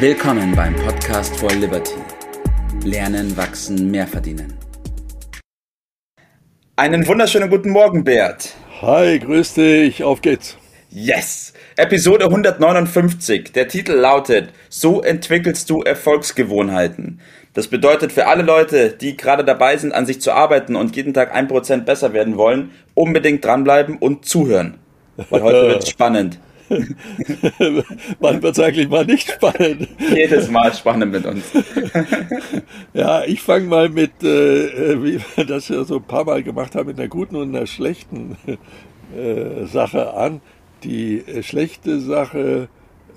Willkommen beim Podcast for Liberty. Lernen, wachsen, mehr verdienen. Einen wunderschönen guten Morgen, Bert. Hi, grüß dich, auf geht's. Yes! Episode 159. Der Titel lautet So entwickelst du Erfolgsgewohnheiten. Das bedeutet für alle Leute, die gerade dabei sind, an sich zu arbeiten und jeden Tag ein Prozent besser werden wollen, unbedingt dranbleiben und zuhören. Weil heute wird es spannend. Wann wird eigentlich mal nicht spannend? Jedes Mal spannend mit uns. ja, ich fange mal mit, äh, wie wir das ja so ein paar Mal gemacht haben, mit einer guten und einer schlechten äh, Sache an. Die äh, schlechte Sache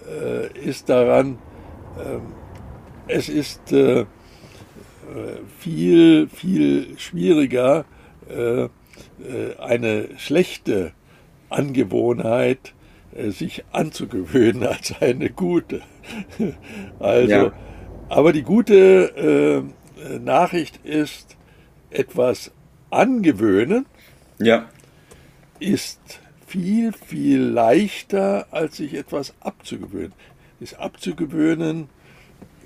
äh, ist daran, ähm, es ist äh, viel, viel schwieriger, äh, eine schlechte Angewohnheit sich anzugewöhnen als eine gute. Also, ja. aber die gute äh, Nachricht ist, etwas angewöhnen ja. ist viel, viel leichter, als sich etwas abzugewöhnen. Das Abzugewöhnen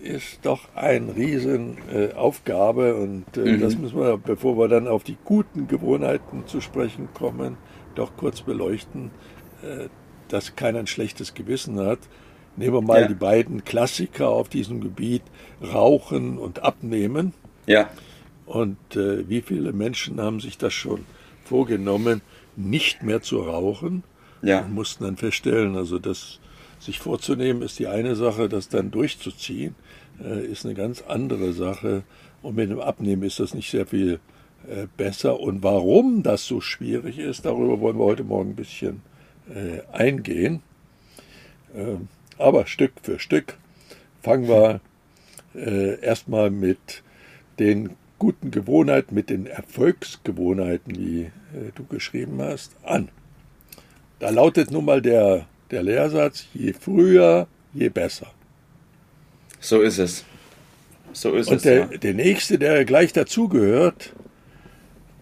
ist doch eine Riesenaufgabe äh, und äh, mhm. das müssen wir, bevor wir dann auf die guten Gewohnheiten zu sprechen kommen, doch kurz beleuchten, äh, dass keiner ein schlechtes Gewissen hat. Nehmen wir mal ja. die beiden Klassiker auf diesem Gebiet, Rauchen und Abnehmen. Ja. Und äh, wie viele Menschen haben sich das schon vorgenommen, nicht mehr zu rauchen? Ja. Und mussten dann feststellen, also das sich vorzunehmen ist die eine Sache, das dann durchzuziehen äh, ist eine ganz andere Sache. Und mit dem Abnehmen ist das nicht sehr viel äh, besser. Und warum das so schwierig ist, darüber wollen wir heute Morgen ein bisschen äh, eingehen. Ähm, aber Stück für Stück fangen wir äh, erstmal mit den guten Gewohnheiten, mit den Erfolgsgewohnheiten, wie äh, du geschrieben hast, an. Da lautet nun mal der, der Lehrsatz, je früher, je besser. So ist es. So ist Und es. Der, ja. der nächste, der gleich dazugehört,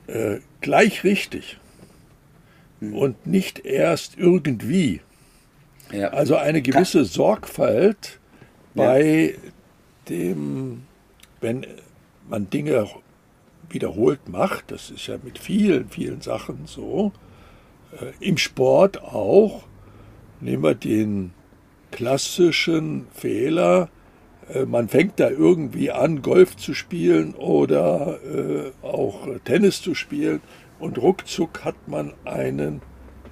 äh, gleich richtig mhm. und nicht erst irgendwie. Ja. Also eine gewisse Kann. Sorgfalt bei ja. dem, wenn man Dinge wiederholt macht, das ist ja mit vielen, vielen Sachen so, äh, im Sport auch, nehmen wir den klassischen Fehler, äh, man fängt da irgendwie an, Golf zu spielen oder äh, auch Tennis zu spielen und ruckzuck hat man einen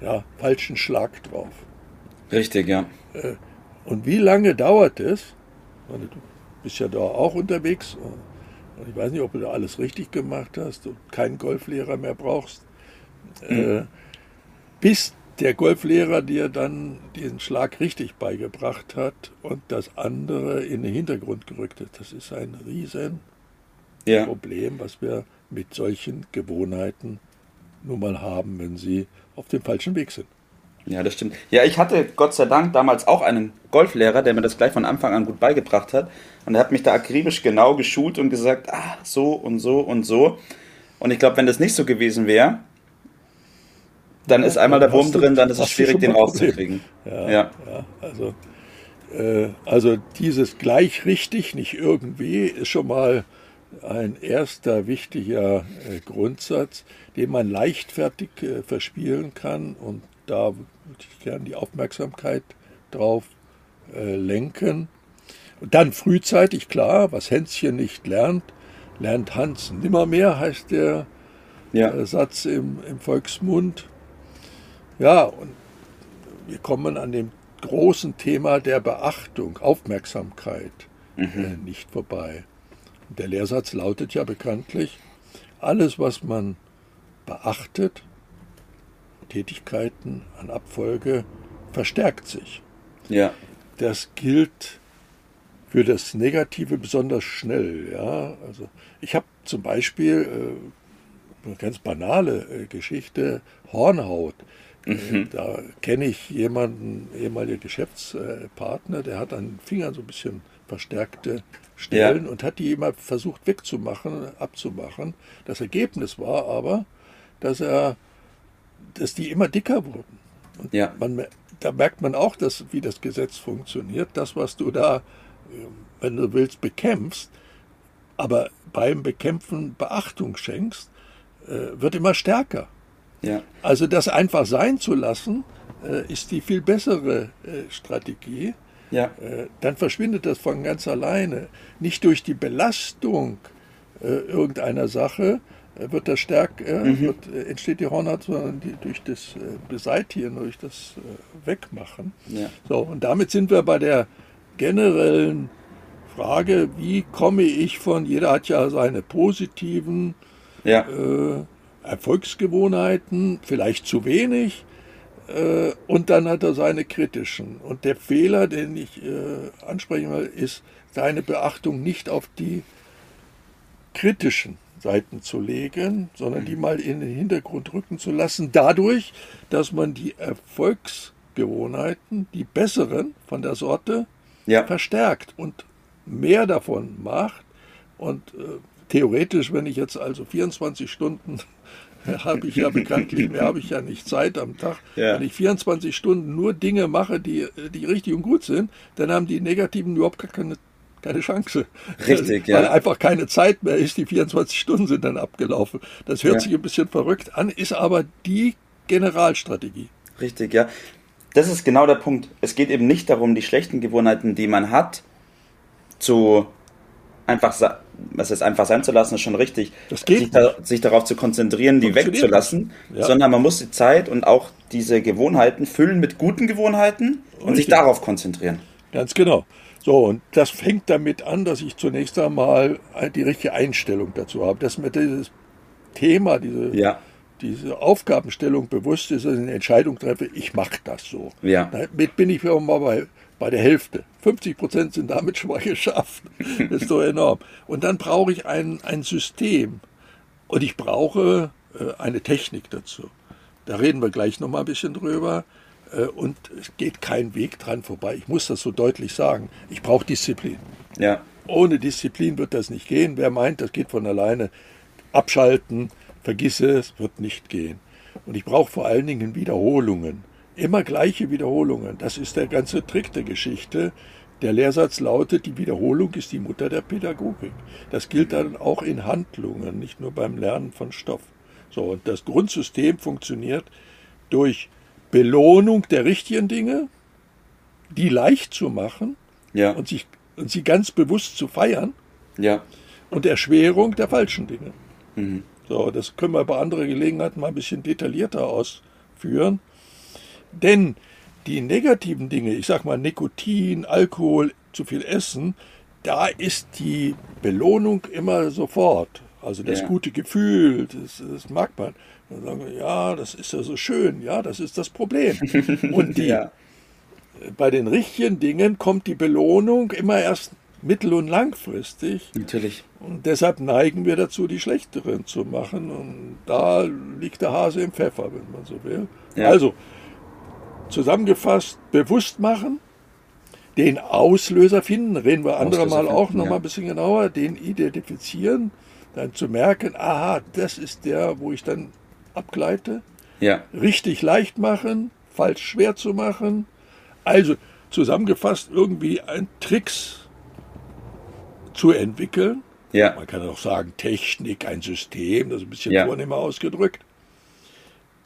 ja, falschen Schlag drauf. Richtig, ja. Äh, und wie lange dauert es? Du bist ja da auch unterwegs. Und ich weiß nicht, ob du da alles richtig gemacht hast und keinen Golflehrer mehr brauchst. Mhm. bis der Golflehrer dir dann diesen Schlag richtig beigebracht hat und das andere in den Hintergrund gerückt hat. Das ist ein riesen ja. Problem, was wir mit solchen Gewohnheiten nun mal haben, wenn sie auf dem falschen Weg sind. Ja, das stimmt. Ja, ich hatte Gott sei Dank damals auch einen Golflehrer, der mir das gleich von Anfang an gut beigebracht hat. Und er hat mich da akribisch genau geschult und gesagt, ah, so und so und so. Und ich glaube, wenn das nicht so gewesen wäre, dann ja, ist einmal der Wurm drin, dann ist es schwierig, den rauszukriegen. Ja, ja. ja, also, äh, also dieses gleich richtig, nicht irgendwie, ist schon mal ein erster wichtiger äh, Grundsatz, den man leichtfertig äh, verspielen kann. Und da würde ich gerne die Aufmerksamkeit drauf äh, lenken. Und dann frühzeitig, klar, was Hänschen nicht lernt, lernt Hans nimmermehr, heißt der ja. Satz im, im Volksmund. Ja, und wir kommen an dem großen Thema der Beachtung, Aufmerksamkeit mhm. äh, nicht vorbei. Der Lehrsatz lautet ja bekanntlich, alles, was man beachtet, Tätigkeiten an Abfolge, verstärkt sich. Ja. Das gilt für das Negative besonders schnell. Ja? Also ich habe zum Beispiel äh, eine ganz banale äh, Geschichte, Hornhaut. Mhm. Da kenne ich jemanden, ehemaliger Geschäftspartner, der hat an den Fingern so ein bisschen verstärkte Stellen ja. und hat die immer versucht wegzumachen, abzumachen. Das Ergebnis war aber, dass er, dass die immer dicker wurden. Und ja. man, da merkt man auch, dass, wie das Gesetz funktioniert. Das, was du da wenn du willst, bekämpfst, aber beim Bekämpfen Beachtung schenkst, äh, wird immer stärker. Ja. Also das einfach sein zu lassen, äh, ist die viel bessere äh, Strategie. Ja. Äh, dann verschwindet das von ganz alleine. Nicht durch die Belastung äh, irgendeiner Sache äh, wird das stärker, Mhm. wird, entsteht die Hornhaut, sondern die, durch das Beseitigen, durch das Wegmachen. Ja. So, und damit sind wir bei der generellen Frage, wie komme ich von, jeder hat ja seine positiven Ja. Erfolgsgewohnheiten, vielleicht zu wenig, äh, und dann hat er seine kritischen. Und der Fehler, den ich äh, ansprechen will, ist, seine Beachtung nicht auf die kritischen Seiten zu legen, sondern die mal in den Hintergrund rücken zu lassen, dadurch, dass man die Erfolgsgewohnheiten, die besseren von der Sorte, Ja. verstärkt und mehr davon macht. Und äh, theoretisch, wenn ich jetzt also 24 Stunden habe ich ja bekanntlich, mehr habe ich ja nicht Zeit am Tag. Ja. Wenn ich 24 Stunden nur Dinge mache, die, die richtig und gut sind, dann haben die Negativen überhaupt keine, keine Chance. Richtig, Weil ja. einfach keine Zeit mehr ist, die 24 Stunden sind dann abgelaufen. Das hört Ja. sich ein bisschen verrückt an, ist aber die Generalstrategie. Richtig, ja. Das ist genau der Punkt. Es geht eben nicht darum, die schlechten Gewohnheiten, die man hat, zu einfach, was ist einfach sein zu lassen, ist schon richtig. Das geht sich, da, sich darauf zu konzentrieren, die wegzulassen, Ja. sondern man muss die Zeit und auch diese Gewohnheiten füllen mit guten Gewohnheiten und sich darauf konzentrieren. Ganz genau. So, und das fängt damit an, dass ich zunächst einmal die richtige Einstellung dazu habe, dass mir dieses Thema, diese, Ja, diese Aufgabenstellung bewusst ist, dass ich eine Entscheidung treffe, ich mache das so. ja, Damit bin ich wieder mal bei, bei der Hälfte. 50 Prozent sind damit schon mal geschafft. Das ist doch enorm. Und dann brauche ich ein, ein System. Und ich brauche äh, eine Technik dazu. Da reden wir gleich noch mal ein bisschen drüber. Äh, und es geht kein Weg dran vorbei. Ich muss das so deutlich sagen. Ich brauche Disziplin. ja, Ohne Disziplin wird das nicht gehen. Wer meint, das geht von alleine, abschalten, vergiss es, wird nicht gehen. Und ich brauche vor allen Dingen Wiederholungen. Immer gleiche Wiederholungen. Das ist der ganze Trick der Geschichte. Der Lehrsatz lautet, die Wiederholung ist die Mutter der Pädagogik. Das gilt dann auch in Handlungen, nicht nur beim Lernen von Stoff. So, und das Grundsystem funktioniert durch Belohnung der richtigen Dinge, die leicht zu machen, ja, und, sich, und sie ganz bewusst zu feiern ja, und Erschwerung der falschen Dinge. mhm. So, das können wir bei anderer Gelegenheit mal ein bisschen detaillierter ausführen. Denn die negativen Dinge, ich sag mal Nikotin, Alkohol, zu viel Essen, da ist die Belohnung immer sofort. Also das Ja. gute Gefühl, das, das mag man. Dann sagen wir, ja, das ist ja so schön, ja, das ist das Problem. Und die, ja, bei den richtigen Dingen kommt die Belohnung immer erst mittel- und langfristig. natürlich. Und deshalb neigen wir dazu, die schlechteren zu machen. Und da liegt der Hase im Pfeffer, wenn man so will. Ja. Also, zusammengefasst, bewusst machen, den Auslöser finden, reden wir andere Mal auch finden, noch ja. mal ein bisschen genauer, den identifizieren, dann zu merken, aha, das ist der, wo ich dann abgleite Ja, richtig leicht machen, falsch schwer zu machen. Also zusammengefasst irgendwie ein Tricks zu entwickeln. ja, Man kann auch sagen Technik, ein System, das ist ein bisschen Ja. vornehmer ausgedrückt.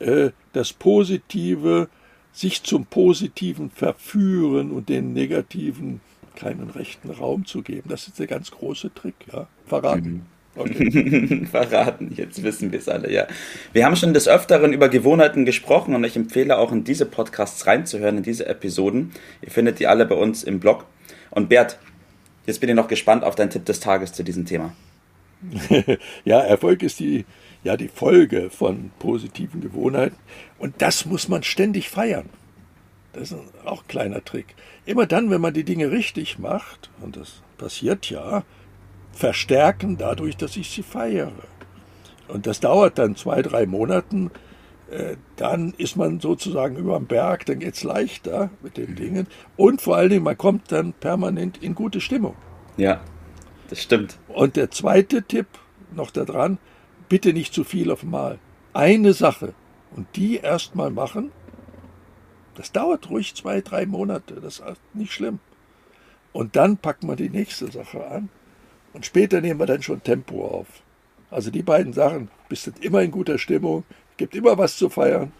Äh, Das Positive, sich zum Positiven verführen und den Negativen keinen rechten Raum zu geben. Das ist der ganz große Trick. Ja? Verraten. Okay. verraten. Jetzt wissen wir es alle, ja. Wir haben schon des Öfteren über Gewohnheiten gesprochen und ich empfehle auch in diese Podcasts reinzuhören, in diese Episoden. Ihr findet die alle bei uns im Blog. Und Bert, jetzt bin ich noch gespannt auf deinen Tipp des Tages zu diesem Thema. Ja, Erfolg ist die, ja, die Folge von positiven Gewohnheiten. Und das muss man ständig feiern. Das ist auch ein kleiner Trick. Immer dann, wenn man die Dinge richtig macht, und das passiert ja, verstärken dadurch, dass ich sie feiere. Und das dauert dann zwei, drei Monaten. Äh, Dann ist man sozusagen über dem Berg, dann geht es leichter mit den Dingen. Und vor allen Dingen, man kommt dann permanent in gute Stimmung. Ja, das stimmt. Und der zweite Tipp noch da dran, bitte nicht zu viel auf einmal. Eine Sache und die erstmal machen. Das dauert ruhig zwei, drei Monate, das ist nicht schlimm. Und dann packt man die nächste Sache an. Und später nehmen wir dann schon Tempo auf. Also die beiden Sachen, bist du immer in guter Stimmung, gibt immer was zu feiern.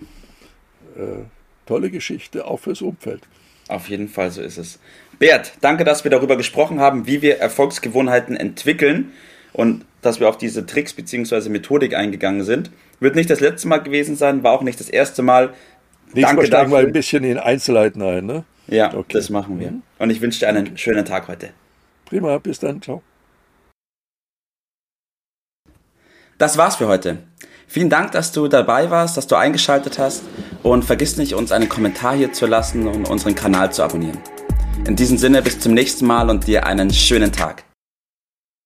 Äh, tolle Geschichte, auch fürs Umfeld. Auf jeden Fall, so ist es. Bert, danke, dass wir darüber gesprochen haben, wie wir Erfolgsgewohnheiten entwickeln und dass wir auf diese Tricks bzw. Methodik eingegangen sind. Wird nicht das letzte Mal gewesen sein, war auch nicht das erste Mal. Nächstes Danke Mal steigen wir ein bisschen in Einzelheiten ein, ne? Ja, okay. das machen wir. Und ich wünsche dir einen schönen Tag heute. Prima, bis dann, ciao. Das war's für heute. Vielen Dank, dass du dabei warst, dass du eingeschaltet hast und vergiss nicht, uns einen Kommentar hier zu lassen und unseren Kanal zu abonnieren. In diesem Sinne bis zum nächsten Mal und dir einen schönen Tag.